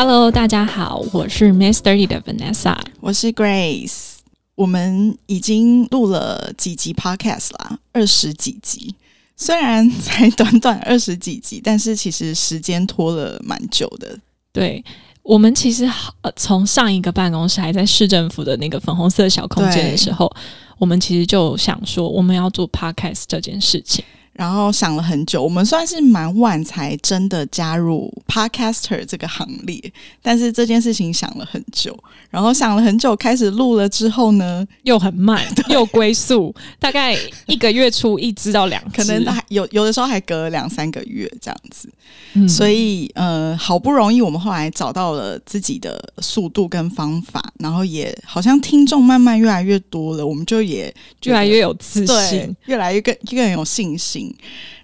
Hello，大家好，我是 Miss Thirty 的 Vanessa，我是 Grace。我们已经录了几集 Podcast 啦，二十几集。虽然才短短二十几集，但是其实时间拖了蛮久的。对我们其实呃，从上一个办公室还在市政府的那个粉红色小空间的时候，我们其实就想说我们要做 Podcast 这件事情。然后想了很久，我们算是蛮晚才真的加入 Podcaster 这个行列，但是这件事情想了很久，然后想了很久，开始录了之后呢，又很慢，又归宿，大概一个月出一支到两，可能还有有的时候还隔了两三个月这样子，所以呃，好不容易我们后来找到了自己的速度跟方法，然后也好像听众慢慢越来越多了，我们就也越来越有自信，越来越更更有信心。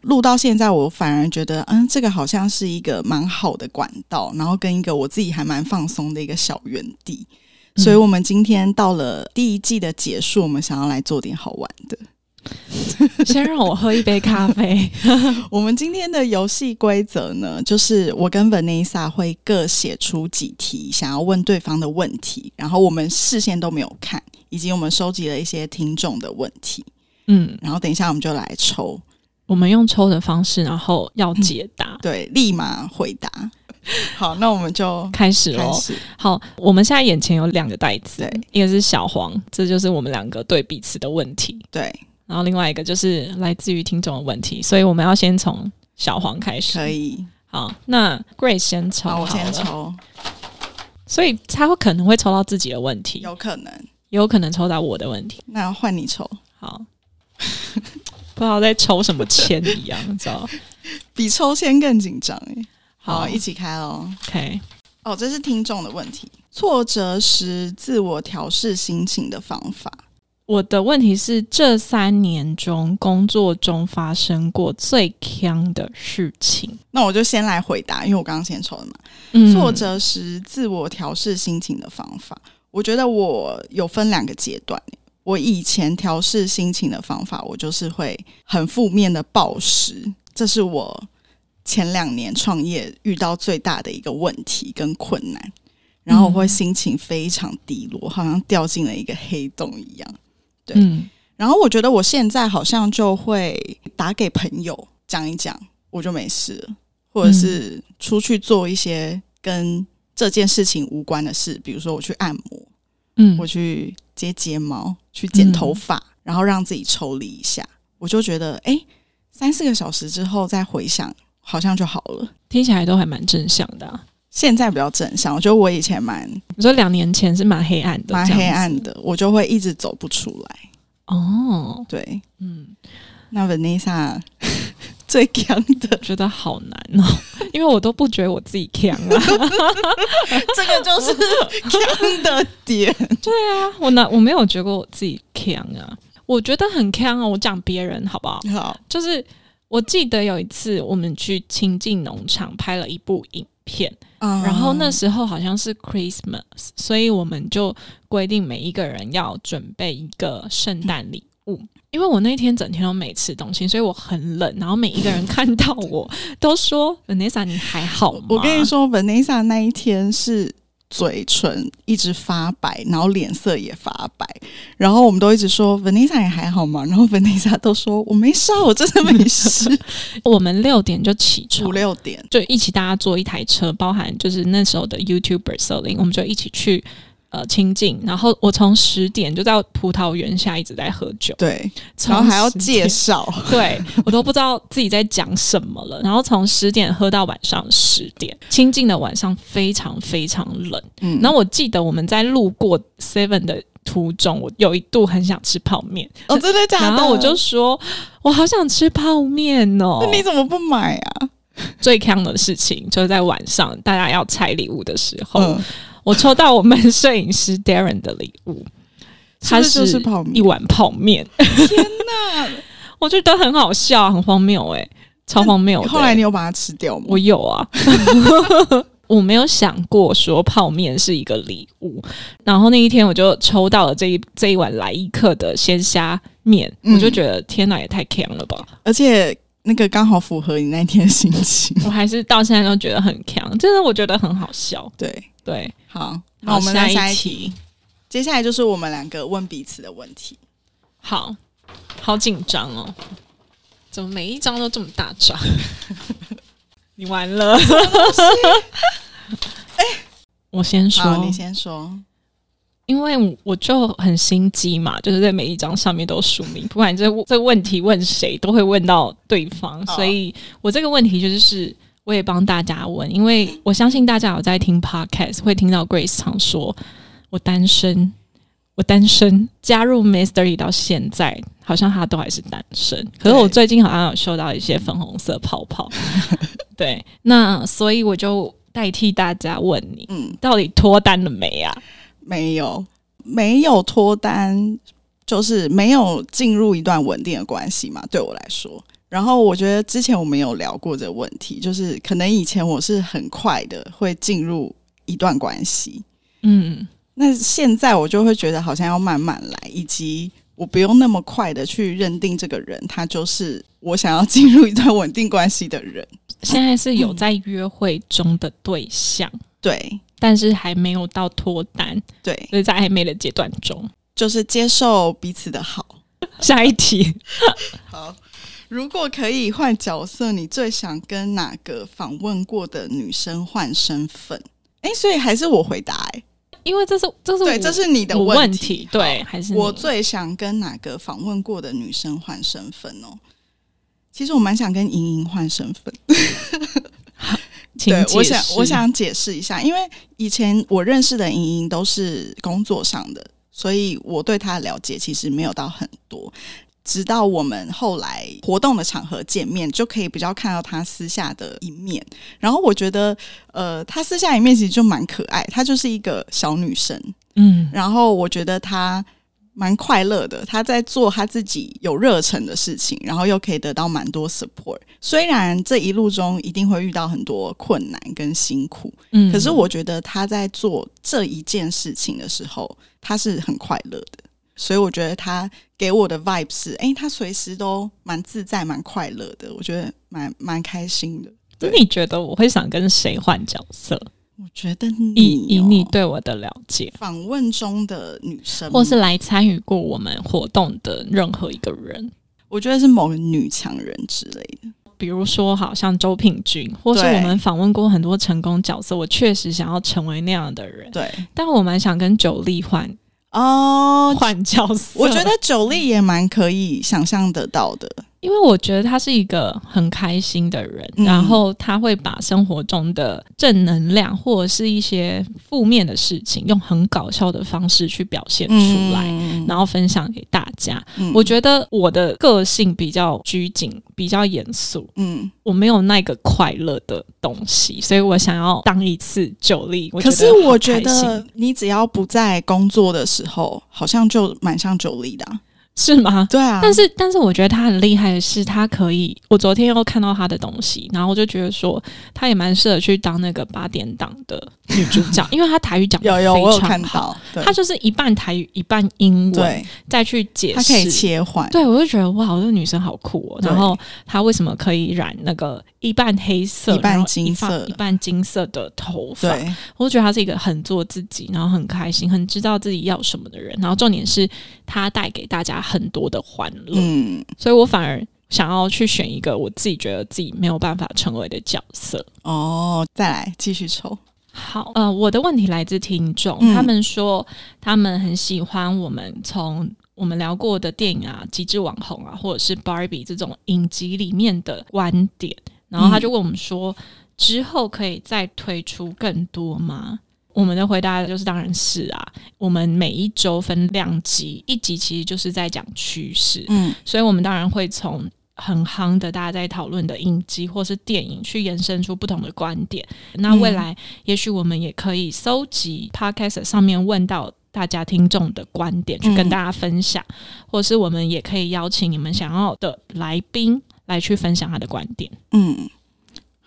录到现在，我反而觉得，嗯，这个好像是一个蛮好的管道，然后跟一个我自己还蛮放松的一个小园地。所以，我们今天到了第一季的结束，我们想要来做点好玩的。先让我喝一杯咖啡。我们今天的游戏规则呢，就是我跟 Vanessa 会各写出几题想要问对方的问题，然后我们事先都没有看，以及我们收集了一些听众的问题。嗯，然后等一下我们就来抽。我们用抽的方式，然后要解答，对，立马回答。好，那我们就开始喽。好，我们现在眼前有两个袋子，一个是小黄，这就是我们两个对彼此的问题。对，然后另外一个就是来自于听众的问题，所以我们要先从小黄开始。可以。好，那 Grace 先抽，我先抽。所以他会可能会抽到自己的问题，有可能，也有可能抽到我的问题。那换你抽，好。不知道在抽什么签一样，你知道？比抽签更紧张哎！好，一起开喽。OK。哦，这是听众的问题。挫折时自我调试心情的方法。我的问题是：这三年中工作中发生过最坑的事情。那我就先来回答，因为我刚刚先抽了嘛。挫折时自我调试心情的方法，我觉得我有分两个阶段。我以前调试心情的方法，我就是会很负面的暴食，这是我前两年创业遇到最大的一个问题跟困难。然后我会心情非常低落，好像掉进了一个黑洞一样。对，然后我觉得我现在好像就会打给朋友讲一讲，我就没事了，或者是出去做一些跟这件事情无关的事，比如说我去按摩，嗯，我去接睫毛。去剪头发，然后让自己抽离一下，我就觉得，哎，三四个小时之后再回想，好像就好了。听起来都还蛮正向的。现在比较正向，我觉得我以前蛮，你说两年前是蛮黑暗的，蛮黑暗的，我就会一直走不出来。哦，对，嗯，那 Vanessa。最强的，觉得好难哦，因为我都不觉得我自己强啊，这个就是强的点。对啊，我呢，我没有觉得我自己强啊，我觉得很强啊。我讲别人好不好？好，就是我记得有一次我们去亲近农场拍了一部影片，然后那时候好像是 Christmas，所以我们就规定每一个人要准备一个圣诞礼物。因为我那天整天都没吃东西，所以我很冷。然后每一个人看到我都说：“Vanessa，你还好吗？”我跟你说，Vanessa 那一天是嘴唇一直发白，然后脸色也发白。然后我们都一直说：“Vanessa，也还好吗？”然后 Vanessa 都说：“我没事，我真的没事。”我们六点就起床，五六点就一起大家坐一台车，包含就是那时候的 YouTuber 我们就一起去。呃，清静，然后我从十点就在葡萄园下一直在喝酒，对，然后还要介绍，对我都不知道自己在讲什么了。然后从十点喝到晚上十点，清静的晚上非常非常冷。嗯，然后我记得我们在路过 Seven 的途中，我有一度很想吃泡面。哦，真的假的？然后我就说，我好想吃泡面哦。那你怎么不买啊？最坑的事情，就是在晚上大家要拆礼物的时候，我抽到我们摄影师 Darren 的礼物，它是一碗泡面。天哪，我觉得很好笑，很荒谬哎，超荒谬。后来你有把它吃掉吗？我有啊。我没有想过说泡面是一个礼物，然后那一天我就抽到了这一这一碗来一克的鲜虾面，我就觉得天哪，也太强了吧！而且那个刚好符合你那天的心情，我还是到现在都觉得很强，真的我觉得很好笑。对。对，好，那我们下一题，接下来就是我们两个问彼此的问题。好好紧张哦，怎么每一张都这么大张？你完了！哎，我先说，你先说，因为我就很心机嘛，就是在每一张上面都署名，不管这这问题问谁，都会问到对方，所以我这个问题就是我也帮大家问，因为我相信大家有在听 podcast，会听到 Grace 常说我单身。我单身，加入 Mystery 到现在，好像他都还是单身。可是我最近好像有收到一些粉红色泡泡，对，那所以我就代替大家问你，嗯，到底脱单了没呀？没有，没有脱单，就是没有进入一段稳定的关系嘛。对我来说，然后我觉得之前我们有聊过这个问题，就是可能以前我是很快的会进入一段关系，嗯。那现在我就会觉得好像要慢慢来，以及我不用那么快的去认定这个人，他就是我想要进入一段稳定关系的人。现在是有在约会中的对象，对，但是还没有到脱单，对，所以在暧昧的阶段中，就是接受彼此的好。下一题，好，如果可以换角色，你最想跟哪个访问过的女生换身份？哎，所以还是我回答哎。因为这是这是对，这是你的问题，对，还是我最想跟哪个访问过的女生换身份哦？其实我蛮想跟莹莹换身份。对，我想我想解释一下，因为以前我认识的莹莹都是工作上的，所以我对她的了解其实没有到很多。直到我们后来活动的场合见面，就可以比较看到他私下的一面。然后我觉得，呃，他私下一面其实就蛮可爱，她就是一个小女生，嗯。然后我觉得她蛮快乐的，他在做他自己有热忱的事情，然后又可以得到蛮多 support。虽然这一路中一定会遇到很多困难跟辛苦，嗯，可是我觉得他在做这一件事情的时候，他是很快乐的。所以我觉得他给我的 vibe 是，哎，他随时都蛮自在、蛮快乐的，我觉得蛮蛮开心的。那你觉得我会想跟谁换角色？我觉得以以你对我的了解，访问中的女生，或是来参与过我们活动的任何一个人，我觉得是某个女强人之类的。比如说，好像周品君，或是我们访问过很多成功角色，我确实想要成为那样的人。对，但我蛮想跟九力换。哦，换角色，我觉得九力也蛮可以想象得到的。因为我觉得他是一个很开心的人，然后他会把生活中的正能量或者是一些负面的事情，用很搞笑的方式去表现出来，然后分享给大家。我觉得我的个性比较拘谨，比较严肃，嗯，我没有那个快乐的东西，所以我想要当一次九力。可是我觉得你只要不在工作的时候，好像就蛮像九力的。是吗？对啊，但是但是我觉得他很厉害的是，他可以。我昨天又看到他的东西，然后我就觉得说，他也蛮适合去当那个八点档的女主角，因为他台语讲有有我有看到，他就是一半台语一半英文，再去解释，他可以切换。对我就觉得哇，这个女生好酷哦。然后她为什么可以染那个一半黑色、一半金色、一半金色的头发？我就觉得她是一个很做自己，然后很开心、很知道自己要什么的人。然后重点是她带给大家。很多的欢乐，嗯，所以我反而想要去选一个我自己觉得自己没有办法成为的角色。哦，再来继续抽。好，呃，我的问题来自听众，他们说他们很喜欢我们从我们聊过的电影啊、极致网红啊，或者是 Barbie 这种影集里面的观点，然后他就问我们说，之后可以再推出更多吗？我们的回答就是，当然是啊。我们每一周分两集，一集其实就是在讲趋势，嗯，所以我们当然会从很夯的，大家在讨论的影集或是电影，去延伸出不同的观点。那未来也许我们也可以搜集 podcast 上面问到大家听众的观点，去跟大家分享，或是我们也可以邀请你们想要的来宾来去分享他的观点。嗯，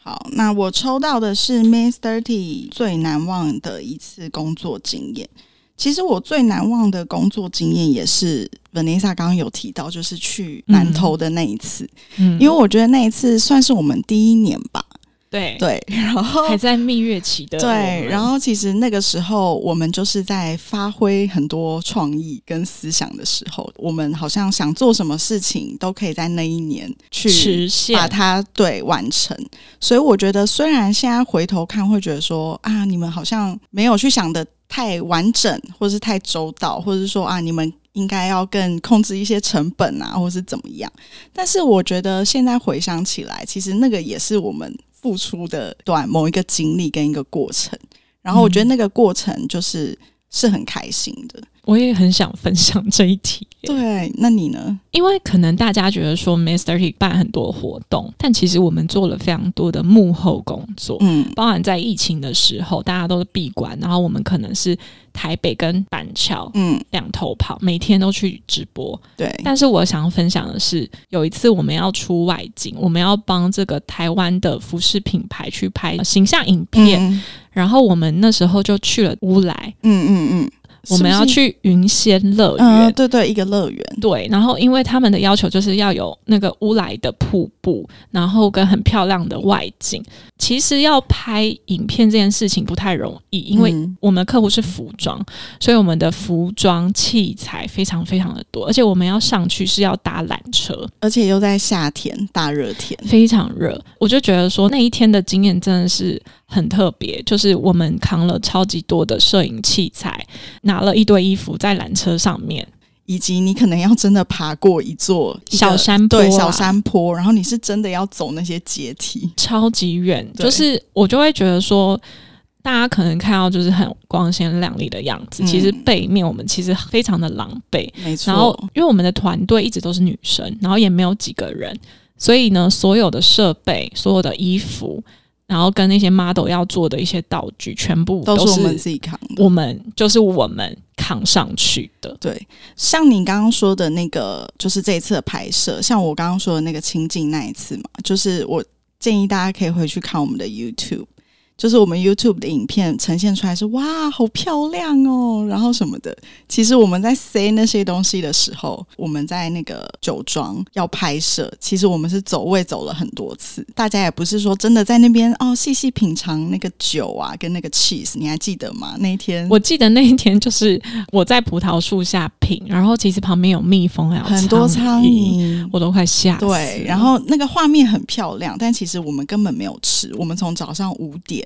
好，那我抽到的是 Miss Thirty 最难忘的一次工作经验。其实我最难忘的工作经验也是 Vanessa 刚刚有提到，就是去南投的那一次。嗯，因为我觉得那一次算是我们第一年吧。对对，然后还在蜜月期的。对，然后其实那个时候我们就是在发挥很多创意跟思想的时候，我们好像想做什么事情都可以在那一年去实现，把它对完成。所以我觉得，虽然现在回头看会觉得说啊，你们好像没有去想的。太完整，或者是太周到，或者是说啊，你们应该要更控制一些成本啊，或者是怎么样？但是我觉得现在回想起来，其实那个也是我们付出的短某一个经历跟一个过程。然后我觉得那个过程就是是很开心的。我也很想分享这一题。对，那你呢？因为可能大家觉得说，Mister T 办很多活动，但其实我们做了非常多的幕后工作。嗯，包含在疫情的时候，大家都是闭关，然后我们可能是台北跟板桥，嗯，两头跑，每天都去直播。对。但是我想要分享的是，有一次我们要出外景，我们要帮这个台湾的服饰品牌去拍形象影片，然后我们那时候就去了乌来。嗯嗯嗯。我们要去云仙乐园，对对，一个乐园。对，然后因为他们的要求就是要有那个乌来的瀑布，然后跟很漂亮的外景。其实要拍影片这件事情不太容易，因为我们的客户是服装，所以我们的服装器材非常非常的多，而且我们要上去是要搭缆车，而且又在夏天大热天，非常热。我就觉得说那一天的经验真的是很特别，就是我们扛了超级多的摄影器材，拿了一堆衣服在缆车上面。以及你可能要真的爬过一座小山坡，对小山坡，然后你是真的要走那些阶梯，超级远。就是我就会觉得说，大家可能看到就是很光鲜亮丽的样子，其实背面我们其实非常的狼狈。没错，然后因为我们的团队一直都是女生，然后也没有几个人，所以呢，所有的设备、所有的衣服。然后跟那些 model 要做的一些道具，全部都是我们自己扛。我们就是我们扛上去的。对，像你刚刚说的那个，就是这一次的拍摄，像我刚刚说的那个清境那一次嘛，就是我建议大家可以回去看我们的 YouTube。就是我们 YouTube 的影片呈现出来是哇，好漂亮哦，然后什么的。其实我们在塞那些东西的时候，我们在那个酒庄要拍摄，其实我们是走位走了很多次。大家也不是说真的在那边哦，细细品尝那个酒啊，跟那个 cheese，你还记得吗？那一天我记得那一天就是我在葡萄树下品，然后其实旁边有蜜蜂还有很多苍蝇，我都快吓死。对，然后那个画面很漂亮，但其实我们根本没有吃。我们从早上五点。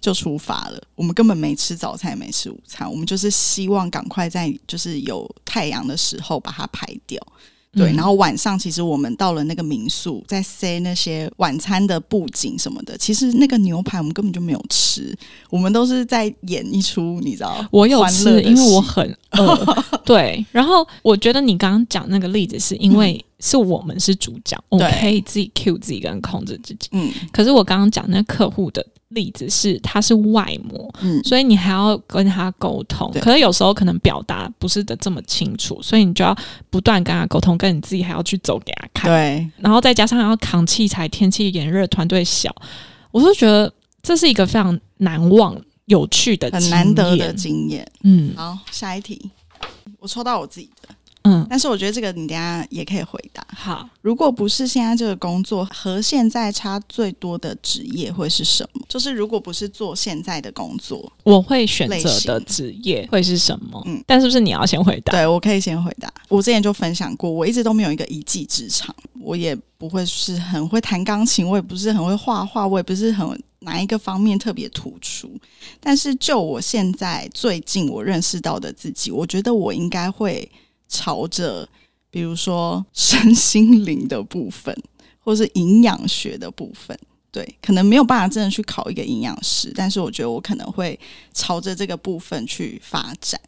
就出发了，我们根本没吃早餐，没吃午餐，我们就是希望赶快在就是有太阳的时候把它排掉。对，然后晚上其实我们到了那个民宿，在塞那些晚餐的布景什么的，其实那个牛排我们根本就没有吃，我们都是在演一出，你知道？我有吃，因为我很饿。对，然后我觉得你刚刚讲那个例子，是因为是我们是主角，我可以自己 cue 自己跟控制自己。嗯，可是我刚刚讲那客户的。例子是他是外模，嗯，所以你还要跟他沟通，可是有时候可能表达不是的这么清楚，所以你就要不断跟他沟通，跟你自己还要去走给他看，对，然后再加上要扛器材，天气炎热，团队小，我就觉得这是一个非常难忘、有趣的、很难得的经验。嗯，好，下一题，我抽到我自己的。嗯，但是我觉得这个你等下也可以回答。好，如果不是现在这个工作和现在差最多的职业会是什么？就是如果不是做现在的工作，我会选择的职业会是什么？嗯，但是不是你要先回答？对我可以先回答。我之前就分享过，我一直都没有一个一技之长，我也不会是很会弹钢琴，我也不是很会画画，我也不是很哪一个方面特别突出。但是就我现在最近我认识到的自己，我觉得我应该会。朝着，比如说身心灵的部分，或是营养学的部分，对，可能没有办法真的去考一个营养师，但是我觉得我可能会朝着这个部分去发展。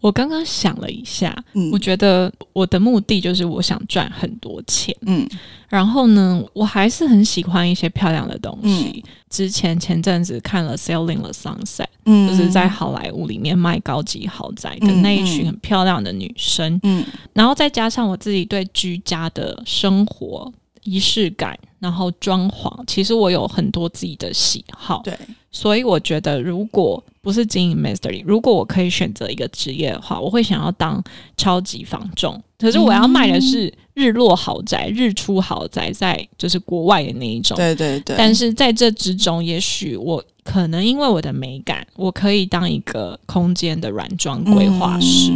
我刚刚想了一下，嗯，我觉得我的目的就是我想赚很多钱，嗯，然后呢，我还是很喜欢一些漂亮的东西。之前前阵子看了《Selling the Sunset》，嗯，就是在好莱坞里面卖高级豪宅的那一群很漂亮的女生，嗯，然后再加上我自己对居家的生活仪式感，然后装潢，其实我有很多自己的喜好，对。所以我觉得，如果不是经营 mastery 如果我可以选择一个职业的话，我会想要当超级房仲。可是我要卖的是日落豪宅、日出豪宅，在就是国外的那一种。对对对。但是在这之中，也许我可能因为我的美感，我可以当一个空间的软装规划师。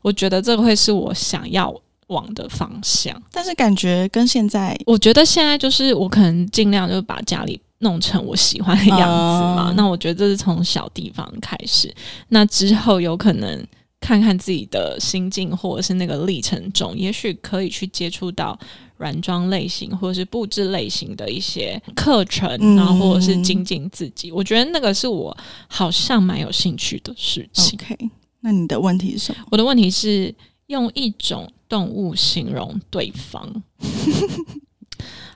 我觉得这个会是我想要往的方向。但是感觉跟现在，我觉得现在就是我可能尽量就把家里。弄成我喜欢的样子嘛？那我觉得这是从小地方开始，那之后有可能看看自己的心境，或者是那个历程中，也许可以去接触到软装类型或者是布置类型的一些课程，然后或者是精进自己。我觉得那个是我好像蛮有兴趣的事情。OK，那你的问题是什么？我的问题是用一种动物形容对方。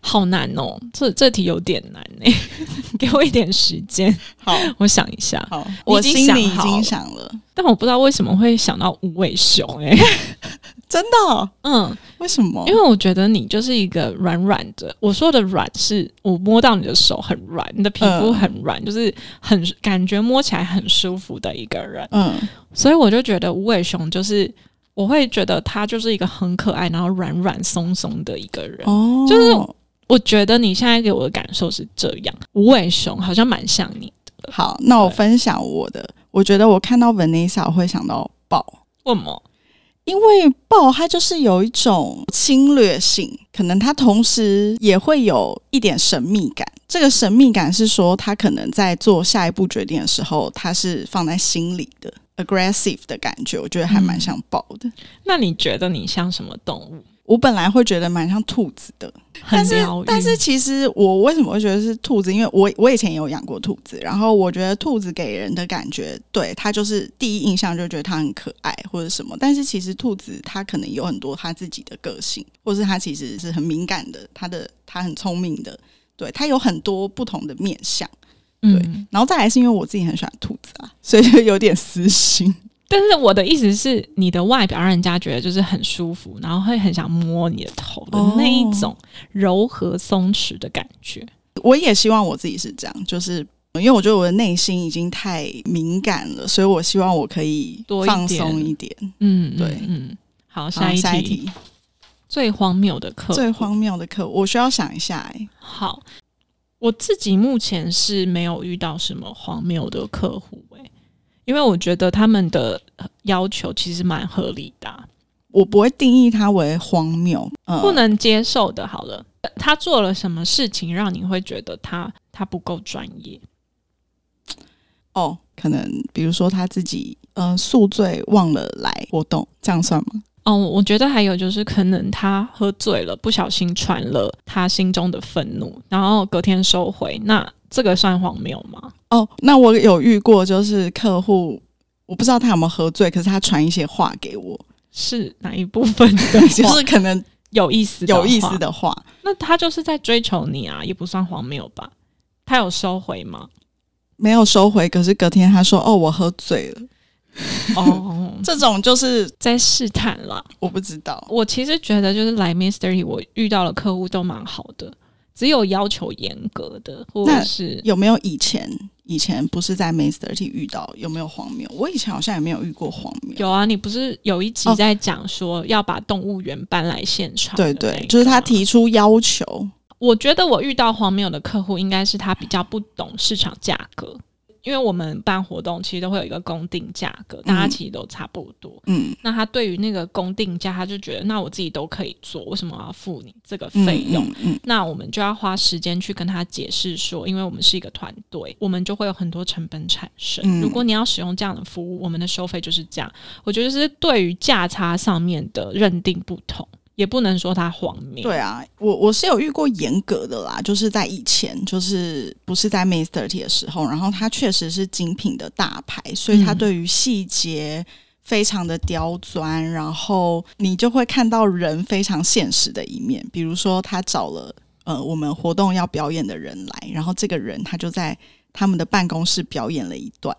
好难哦，这这题有点难哎，给我一点时间，好，我想一下。好，我心里已经想了，但我不知道为什么会想到无尾熊哎，真的，嗯，为什么？因为我觉得你就是一个软软的，我说的软是我摸到你的手很软，你的皮肤很软，就是很感觉摸起来很舒服的一个人，嗯，所以我就觉得无尾熊就是我会觉得他就是一个很可爱，然后软软松松的一个人，哦，就是。我觉得你现在给我的感受是这样，无尾熊好像蛮像你的。好，那我分享我的。我觉得我看到 Vanessa 会想到豹，为什么？因为豹它就是有一种侵略性，可能它同时也会有一点神秘感。这个神秘感是说，它可能在做下一步决定的时候，它是放在心里的，aggressive 的感觉。我觉得还蛮像豹的。那你觉得你像什么动物？我本来会觉得蛮像兔子的，但是但是其实我为什么会觉得是兔子？因为我我以前也有养过兔子，然后我觉得兔子给人的感觉，对它就是第一印象就觉得它很可爱或者什么。但是其实兔子它可能有很多它自己的个性，或是它其实是很敏感的，它的它很聪明的，对它有很多不同的面相。对，然后再来是因为我自己很喜欢兔子啊，所以就有点私心。但是我的意思是，你的外表让人家觉得就是很舒服，然后会很想摸你的头的那一种柔和松弛的感觉。我也希望我自己是这样，就是因为我觉得我的内心已经太敏感了，所以我希望我可以多放松一点。嗯，对，嗯，好，下一题，最荒谬的课，最荒谬的课，我需要想一下。哎，好，我自己目前是没有遇到什么荒谬的客户。因为我觉得他们的要求其实蛮合理的，我不会定义它为荒谬，不能接受的。好了，他做了什么事情让你会觉得他他不够专业？哦，可能比如说他自己呃宿醉忘了来活动，这样算吗？哦，我觉得还有就是可能他喝醉了，不小心传了他心中的愤怒，然后隔天收回那。这个算荒谬吗？哦，那我有遇过，就是客户，我不知道他有没有喝醉，可是他传一些话给我，是哪一部分的？就是可能有意思、有意思的话。那他就是在追求你啊，也不算荒谬吧？他有收回吗？没有收回，可是隔天他说：“哦，我喝醉了。”哦，这种就是在试探了。我不知道，我其实觉得就是来 Mystery，我遇到的客户都蛮好的。只有要求严格的，或者是有没有以前以前不是在 Mystery 遇到有没有荒谬？我以前好像也没有遇过荒谬。有啊，你不是有一集在讲说要把动物园搬来现场？对对，就是他提出要求。我觉得我遇到荒谬的客户，应该是他比较不懂市场价格。因为我们办活动，其实都会有一个公定价格，大家其实都差不多。嗯，那他对于那个公定价，他就觉得，那我自己都可以做，为什么要付你这个费用？嗯，那我们就要花时间去跟他解释说，因为我们是一个团队，我们就会有很多成本产生。如果你要使用这样的服务，我们的收费就是这样。我觉得是对于价差上面的认定不同。也不能说他荒谬。对啊，我我是有遇过严格的啦，就是在以前，就是不是在 May Thirty 的时候，然后他确实是精品的大牌，所以他对于细节非常的刁钻，然后你就会看到人非常现实的一面。比如说，他找了呃我们活动要表演的人来，然后这个人他就在他们的办公室表演了一段，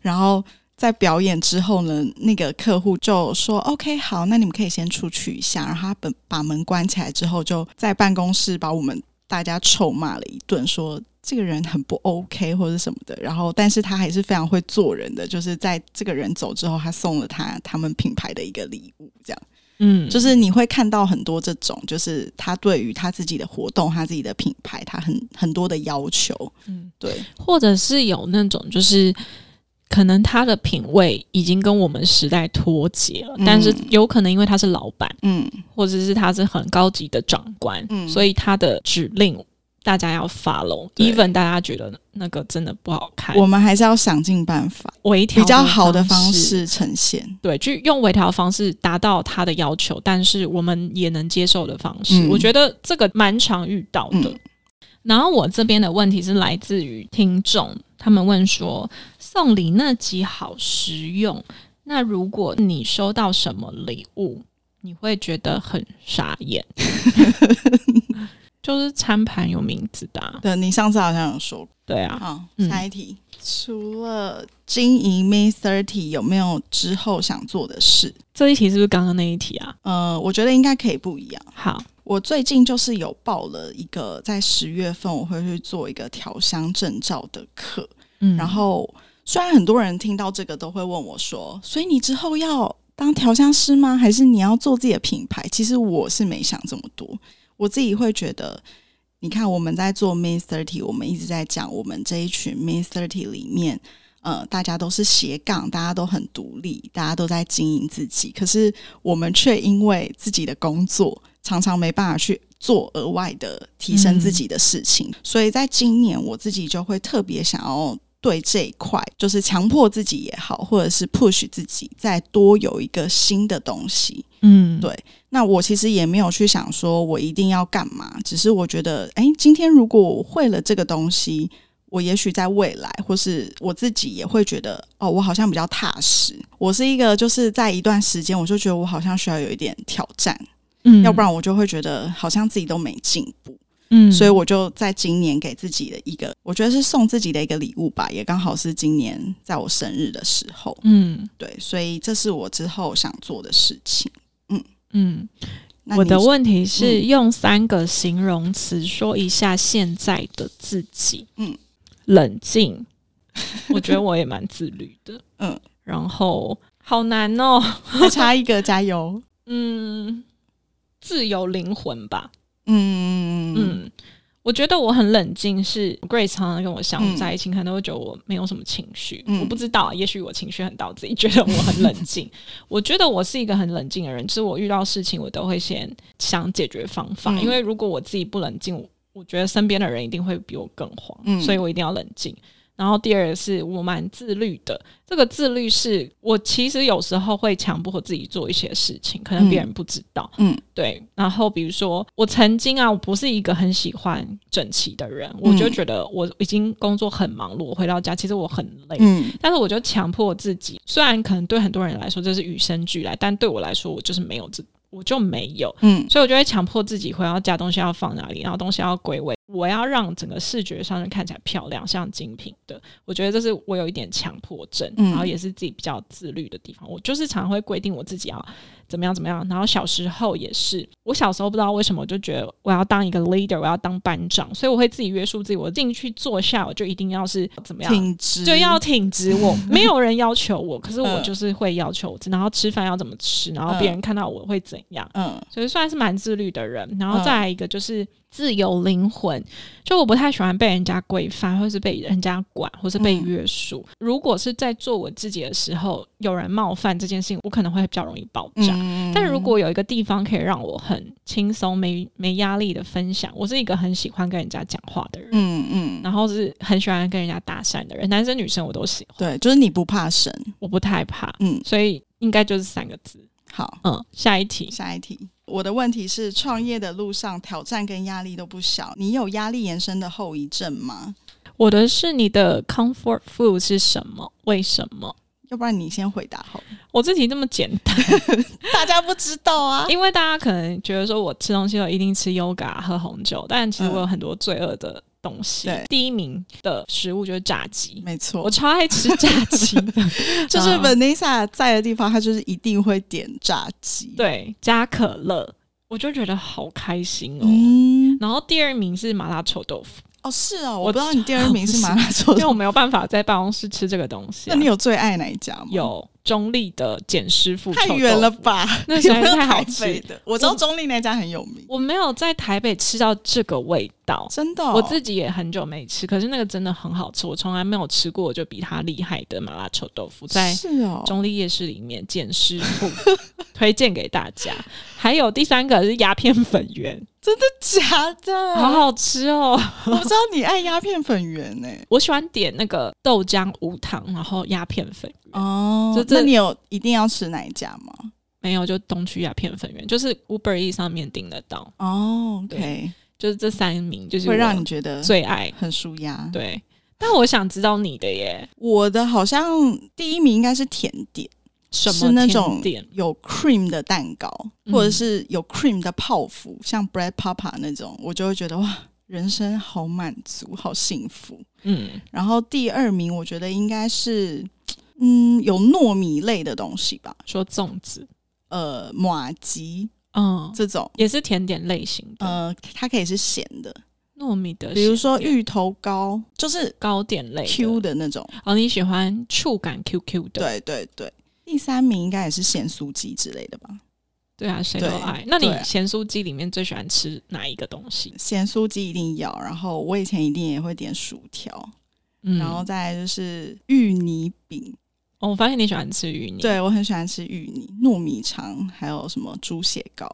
然后在表演之后呢，那个客户就说：“OK，好，那你们可以先出去一下。”然后他本把门关起来之后，就在办公室把我们大家臭骂了一顿，说。这个人很不 OK 或者什么的，然后但是他还是非常会做人的，就是在这个人走之后，他送了他他们品牌的一个礼物，这样，嗯，就是你会看到很多这种，就是他对于他自己的活动、他自己的品牌，他很很多的要求，嗯，对，或者是有那种就是可能他的品味已经跟我们时代脱节了，但是有可能因为他是老板，嗯，或者是他是很高级的长官，嗯，所以他的指令。大家要 follow，even 大家觉得那个真的不好看，我们还是要想尽办法微调比较好的方式呈现。对，就用微调方式达到他的要求，但是我们也能接受的方式。我觉得这个蛮常遇到的。然后我这边的问题是来自于听众，他们问说送礼那集好实用，那如果你收到什么礼物，你会觉得很傻眼？就是餐盘有名字的，对你上次好像有说过，对啊。好，下一题，除了经营 May Thirty，有没有之后想做的事？这一题是不是刚刚那一题啊？呃，我觉得应该可以不一样。好，我最近就是有报了一个，在十月份我会去做一个调香证照的课。嗯，然后虽然很多人听到这个都会问我说，所以你之后要当调香师吗？还是你要做自己的品牌？其实我是没想这么多。我自己会觉得，你看我们在做 Main Thirty，我们一直在讲我们这一群 Main Thirty 里面，呃，大家都是斜杠，大家都很独立，大家都在经营自己，可是我们却因为自己的工作，常常没办法去做额外的提升自己的事情，所以在今年我自己就会特别想要。对这一块，就是强迫自己也好，或者是 push 自己，再多有一个新的东西。嗯，对。那我其实也没有去想说我一定要干嘛，只是我觉得，哎，今天如果我会了这个东西，我也许在未来，或是我自己也会觉得，哦，我好像比较踏实。我是一个，就是在一段时间，我就觉得我好像需要有一点挑战，嗯，要不然我就会觉得好像自己都没进步。嗯，所以我就在今年给自己的一个，我觉得是送自己的一个礼物吧，也刚好是今年在我生日的时候。嗯，对，所以这是我之后想做的事情。嗯嗯，我的问题是用三个形容词说一下现在的自己。嗯，冷静，我觉得我也蛮自律的。嗯，然后好难哦，还差一个，加油。嗯，自由灵魂吧。嗯嗯，我觉得我很冷静，是 Grace 常常跟我相处在一起，可能会觉得我没有什么情绪。我不知道，也许我情绪很到自己觉得我很冷静。我觉得我是一个很冷静的人，就是我遇到事情我都会先想解决方法，因为如果我自己不冷静，我觉得身边的人一定会比我更慌，所以我一定要冷静。然后第二个是我蛮自律的，这个自律是我其实有时候会强迫自己做一些事情，可能别人不知道。嗯，对。然后比如说我曾经啊，我不是一个很喜欢整齐的人，我就觉得我已经工作很忙碌，我回到家其实我很累。嗯，但是我就强迫自己，虽然可能对很多人来说这是与生俱来，但对我来说我就是没有这。我就没有，嗯，所以我就会强迫自己回到家，东西要放哪里，然后东西要归位，我要让整个视觉上看起来漂亮，像精品的。我觉得这是我有一点强迫症，然后也是自己比较自律的地方。我就是常会规定我自己要。怎么样？怎么样？然后小时候也是，我小时候不知道为什么，我就觉得我要当一个 leader，我要当班长，所以我会自己约束自己。我进去坐下，我就一定要是怎么样？挺直，就要挺直。我没有人要求我，可是我就是会要求我。然后吃饭要怎么吃？然后别人看到我会怎样？嗯，所以算是蛮自律的人。然后再来一个就是。自由灵魂，就我不太喜欢被人家规范，或是被人家管，或是被约束。如果是在做我自己的时候，有人冒犯这件事情，我可能会比较容易爆炸。但如果有一个地方可以让我很轻松、没没压力的分享，我是一个很喜欢跟人家讲话的人。嗯嗯，然后是很喜欢跟人家搭讪的人，男生女生我都喜欢。对，就是你不怕神，我不太怕。嗯，所以应该就是三个字。好，嗯，下一题，下一题。我的问题是，创业的路上挑战跟压力都不小，你有压力延伸的后遗症吗？我的是你的 comfort food 是什么？为什么？要不然你先回答好。我我自己这么简单，大家不知道啊，因为大家可能觉得说我吃东西都一定吃 yoga 喝红酒，但其实我有很多罪恶的东西。第一名的食物就是炸鸡，没错，我超爱吃炸鸡，就是 Vanessa 在的地方，他就是一定会点炸鸡，对，加可乐，我就觉得好开心哦。嗯，然后第二名是麻辣臭豆腐。哦，是哦，我不知道你第二名是麻辣臭豆腐，因为我没有办法在办公室吃这个东西。那你有最爱哪一家吗？有。中立的简师傅太远了吧？那实在太好吃的。我知道中立那家很有名，我没有在台北吃到这个味道，真的。我自己也很久没吃，可是那个真的很好吃。我从来没有吃过就比它厉害的麻辣臭豆腐，在中立夜市里面简师傅 推荐给大家。还有第三个是鸦片粉圆。真的假的？好好吃哦！我知道你爱鸦片粉圆呢。我喜欢点那个豆浆无糖，然后鸦片粉圆哦。就那你有一定要吃哪一家吗？没有，就东区鸦片粉圆，就是 Uber E 上面订得到哦。OK，就是这三名，就是会让你觉得最爱，很舒压。对，但我想知道你的耶。我的好像第一名应该是甜点。是那种有 cream 的蛋糕，或者是有 cream 的泡芙，像 bread papa 那种，我就会觉得哇，人生好满足，好幸福。嗯，然后第二名，我觉得应该是嗯，有糯米类的东西吧，说粽子，呃，马吉，嗯，这种也是甜点类型的，呃，它可以是咸的糯米的，比如说芋头糕，就是糕点类 Q 的那种。哦，你喜欢触感 Q Q 的？对对对。第三名应该也是咸酥鸡之类的吧？对啊，谁都爱。那你咸酥鸡里面最喜欢吃哪一个东西？咸酥鸡一定要，然后我以前一定也会点薯条，然后再就是芋泥饼。哦，我发现你喜欢吃芋泥，对我很喜欢吃芋泥、糯米肠，还有什么猪血糕。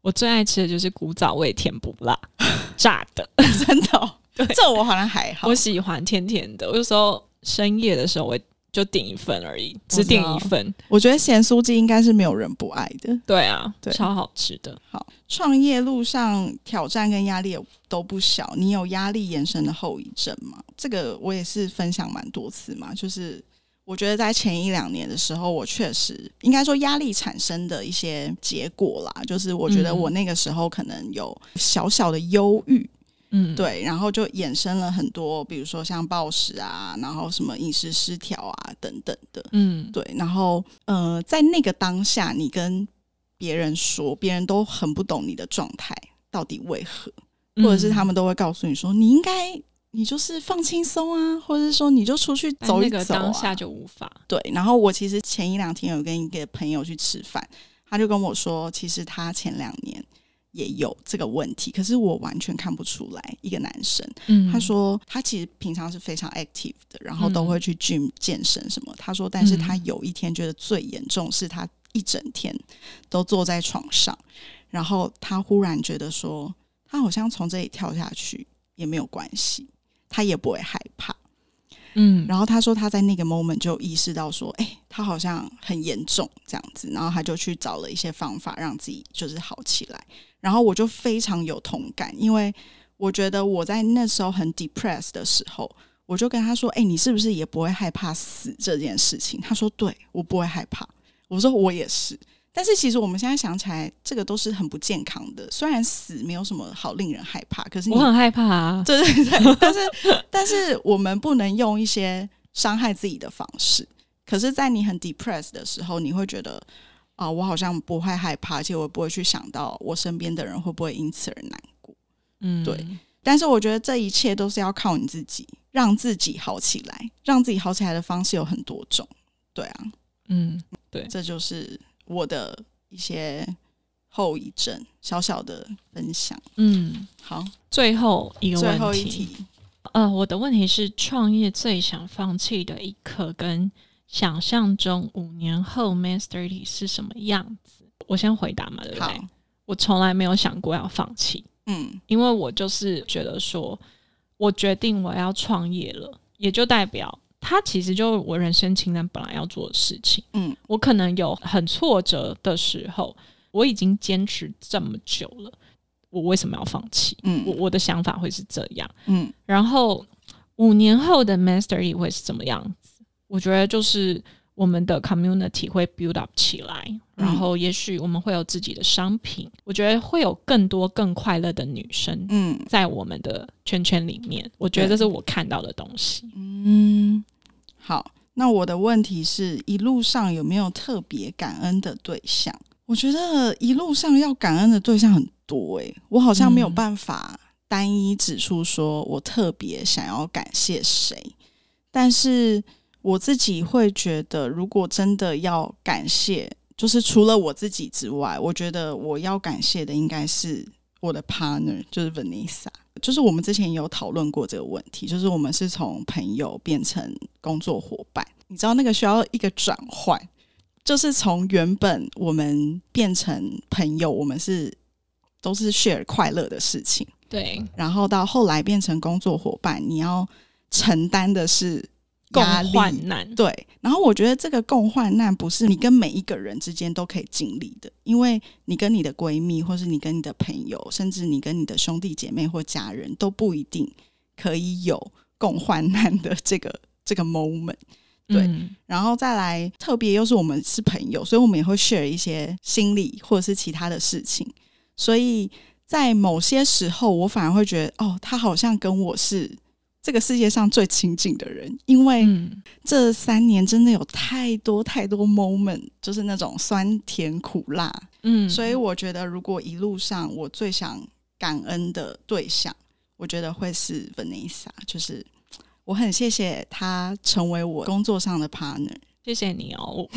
我最爱吃的就是古早味甜不辣 炸的，真的。这我好像还好，我喜欢甜甜的。我有时候深夜的时候我。就点一份而已，只点一份。我觉得咸酥鸡应该是没有人不爱的。对啊，对，超好吃的。好，创业路上挑战跟压力都不小。你有压力延伸的后遗症吗？这个我也是分享蛮多次嘛。就是我觉得在前一两年的时候，我确实应该说压力产生的一些结果啦。就是我觉得我那个时候可能有小小的忧郁。嗯，对，然后就衍生了很多，比如说像暴食啊，然后什么饮食失调啊等等的。嗯，对，然后呃，在那个当下，你跟别人说，别人都很不懂你的状态到底为何，或者是他们都会告诉你说，你应该你就是放轻松啊，或者是说你就出去走一走啊。当下就无法对。然后我其实前一两天有跟一个朋友去吃饭，他就跟我说，其实他前两年。也有这个问题，可是我完全看不出来。一个男生，他说他其实平常是非常 active 的，然后都会去 gym 健身什么。他说，但是他有一天觉得最严重是他一整天都坐在床上，然后他忽然觉得说，他好像从这里跳下去也没有关系，他也不会害怕。嗯，然后他说他在那个 moment 就意识到说，哎，他好像很严重这样子，然后他就去找了一些方法让自己就是好起来。然后我就非常有同感，因为我觉得我在那时候很 depressed 的时候，我就跟他说：“哎，你是不是也不会害怕死这件事情？”他说：“对，我不会害怕。”我说：“我也是。”但是其实我们现在想起来，这个都是很不健康的。虽然死没有什么好令人害怕，可是我很害怕啊！对对对，但是 但是我们不能用一些伤害自己的方式。可是，在你很 depressed 的时候，你会觉得。啊，我好像不会害怕，而且我不会去想到我身边的人会不会因此而难过。嗯，对。但是我觉得这一切都是要靠你自己，让自己好起来。让自己好起来的方式有很多种。对啊，嗯，对，这就是我的一些后遗症，小小的分享。嗯，好，最后一个最后一题，呃，我的问题是创业最想放弃的一刻跟。想象中五年后 Master T 是什么样子？我先回答嘛，对不对？我从来没有想过要放弃，嗯，因为我就是觉得说，我决定我要创业了，也就代表它其实就我人生清单本来要做的事情，嗯，我可能有很挫折的时候，我已经坚持这么久了，我为什么要放弃？嗯，我我的想法会是这样，嗯，然后五年后的 mastery 会是怎么样子？我觉得就是我们的 community 会 build up 起来，然后也许我们会有自己的商品。我觉得会有更多更快乐的女生，嗯，在我们的圈圈里面，我觉得这是我看到的东西。嗯，好，那我的问题是一路上有没有特别感恩的对象？我觉得一路上要感恩的对象很多，诶，我好像没有办法单一指出说我特别想要感谢谁，但是。我自己会觉得，如果真的要感谢，就是除了我自己之外，我觉得我要感谢的应该是我的 partner，就是 Vanessa。就是我们之前有讨论过这个问题，就是我们是从朋友变成工作伙伴，你知道那个需要一个转换，就是从原本我们变成朋友，我们是都是 share 快乐的事情，对，然后到后来变成工作伙伴，你要承担的是。共患难，对。然后我觉得这个共患难不是你跟每一个人之间都可以经历的，因为你跟你的闺蜜，或是你跟你的朋友，甚至你跟你的兄弟姐妹或家人都不一定可以有共患难的这个 这个 moment。对。然后再来，特别又是我们是朋友，所以我们也会 share 一些心理或者是其他的事情。所以在某些时候，我反而会觉得，哦，他好像跟我是。这个世界上最亲近的人，因为这三年真的有太多太多 moment，就是那种酸甜苦辣，嗯，所以我觉得如果一路上我最想感恩的对象，我觉得会是 Vanessa，就是我很谢谢他成为我工作上的 partner。谢谢你哦，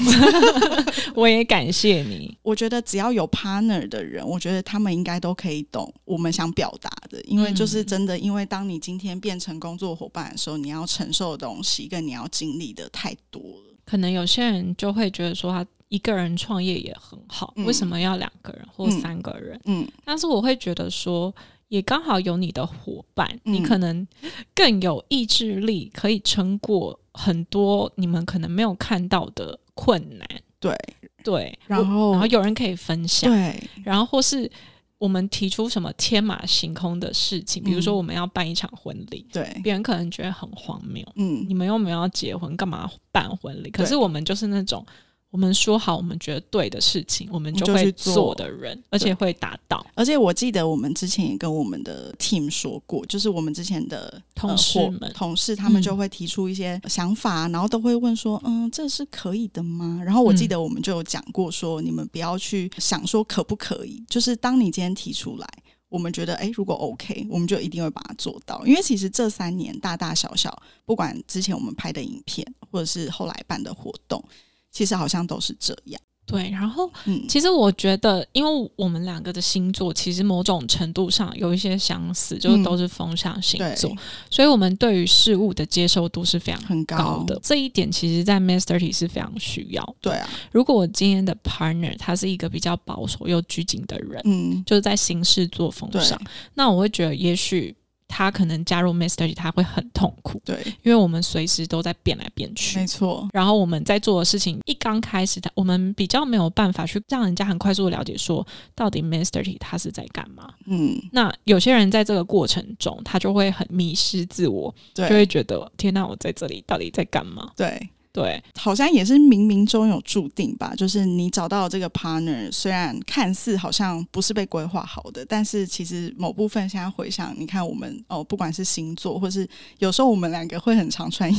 我也感谢你。我觉得只要有 partner 的人，我觉得他们应该都可以懂我们想表达的。因为就是真的，因为当你今天变成工作伙伴的时候，你要承受的东西跟你要经历的太多了。可能有些人就会觉得说，他一个人创业也很好，为什么要两个人或三个人？嗯，但是我会觉得说。也刚好有你的伙伴，你可能更有意志力，可以撑过很多你们可能没有看到的困难。对。对，然后然后有人可以分享，对，然后或是我们提出什么天马行空的事情，比如说我们要办一场婚礼，对，别人可能觉得很荒谬，嗯，你们又没有要结婚，干嘛办婚礼？可是我们就是那种。我们说好，我们觉得对的事情，我们就会做的人，而且会达到。而且我记得我们之前也跟我们的 team 说过，就是我们之前的同事们、同事他们就会提出一些想法，然后都会问说：“嗯，这是可以的吗？”然后我记得我们就有讲过说：“你们不要去想说可不可以，就是当你今天提出来，我们觉得哎，如果 OK，我们就一定会把它做到。因为其实这三年大大小小，不管之前我们拍的影片，或者是后来办的活动。”其实好像都是这样，对。然后，嗯，其实我觉得，因为我们两个的星座其实某种程度上有一些相似，就是都是风象星座，所以我们对于事物的接受度是非常很高的。这一点其实，在 Master T 是非常需要。对啊，如果我今天的 partner 他是一个比较保守又拘谨的人，嗯，就是在行事作风上，那我会觉得也许。他可能加入 Master，他会很痛苦，对，因为我们随时都在变来变去，没错。然后我们在做的事情一刚开始，他我们比较没有办法去让人家很快速的了解说到底 Master 他是在干嘛。嗯，那有些人在这个过程中，他就会很迷失自我，就会觉得天哪，我在这里到底在干嘛？对。对，好像也是冥冥中有注定吧。就是你找到这个 partner，虽然看似好像不是被规划好的，但是其实某部分现在回想，你看我们哦，不管是星座，或是有时候我们两个会很常穿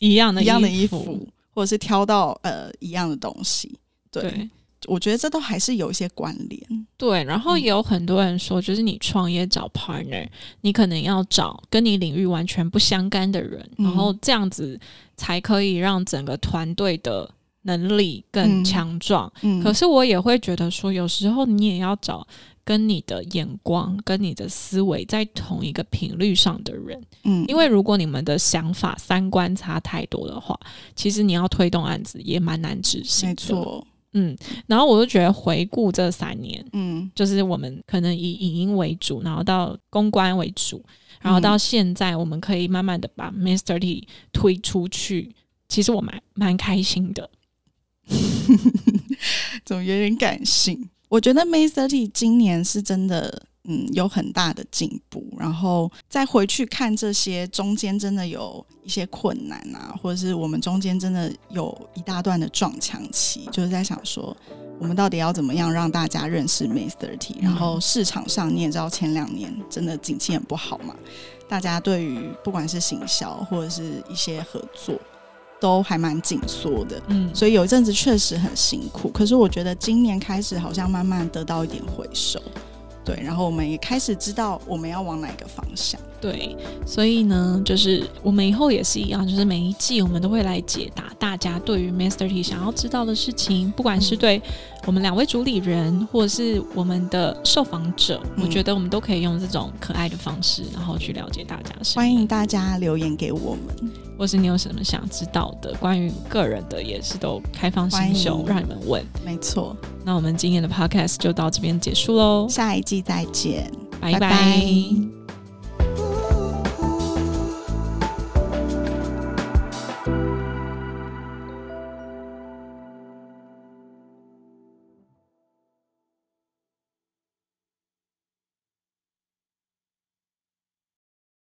一样的一样的衣服，或者是挑到呃一样的东西，对。我觉得这都还是有一些关联，对。然后也有很多人说，就是你创业找 partner，你可能要找跟你领域完全不相干的人，然后这样子才可以让整个团队的能力更强壮。可是我也会觉得说，有时候你也要找跟你的眼光、跟你的思维在同一个频率上的人。嗯，因为如果你们的想法、三观差太多的话，其实你要推动案子也蛮难执行。没错。嗯，然后我就觉得回顾这三年，嗯，就是我们可能以影音为主，然后到公关为主，然后到现在，我们可以慢慢的把 Mister T 推出去，其实我蛮蛮开心的，怎么有点感性？我觉得 Mister T 今年是真的。嗯，有很大的进步，然后再回去看这些中间真的有一些困难啊，或者是我们中间真的有一大段的撞墙期，就是在想说，我们到底要怎么样让大家认识 Master T？然后市场上你也知道，前两年真的景气很不好嘛，大家对于不管是行销或者是一些合作，都还蛮紧缩的，嗯，所以有一阵子确实很辛苦。可是我觉得今年开始好像慢慢得到一点回收。对，然后我们也开始知道我们要往哪个方向。对，所以呢，就是我们以后也是一样，就是每一季我们都会来解答大家对于 Master T 想要知道的事情，不管是对我们两位主理人，或者是我们的受访者，我觉得我们都可以用这种可爱的方式，然后去了解大家。欢迎大家留言给我们，或是你有什么想知道的，关于个人的也是都开放心胸，让你们问。没错。那我们今天的 podcast 就到这边结束喽，下一季再见，拜拜。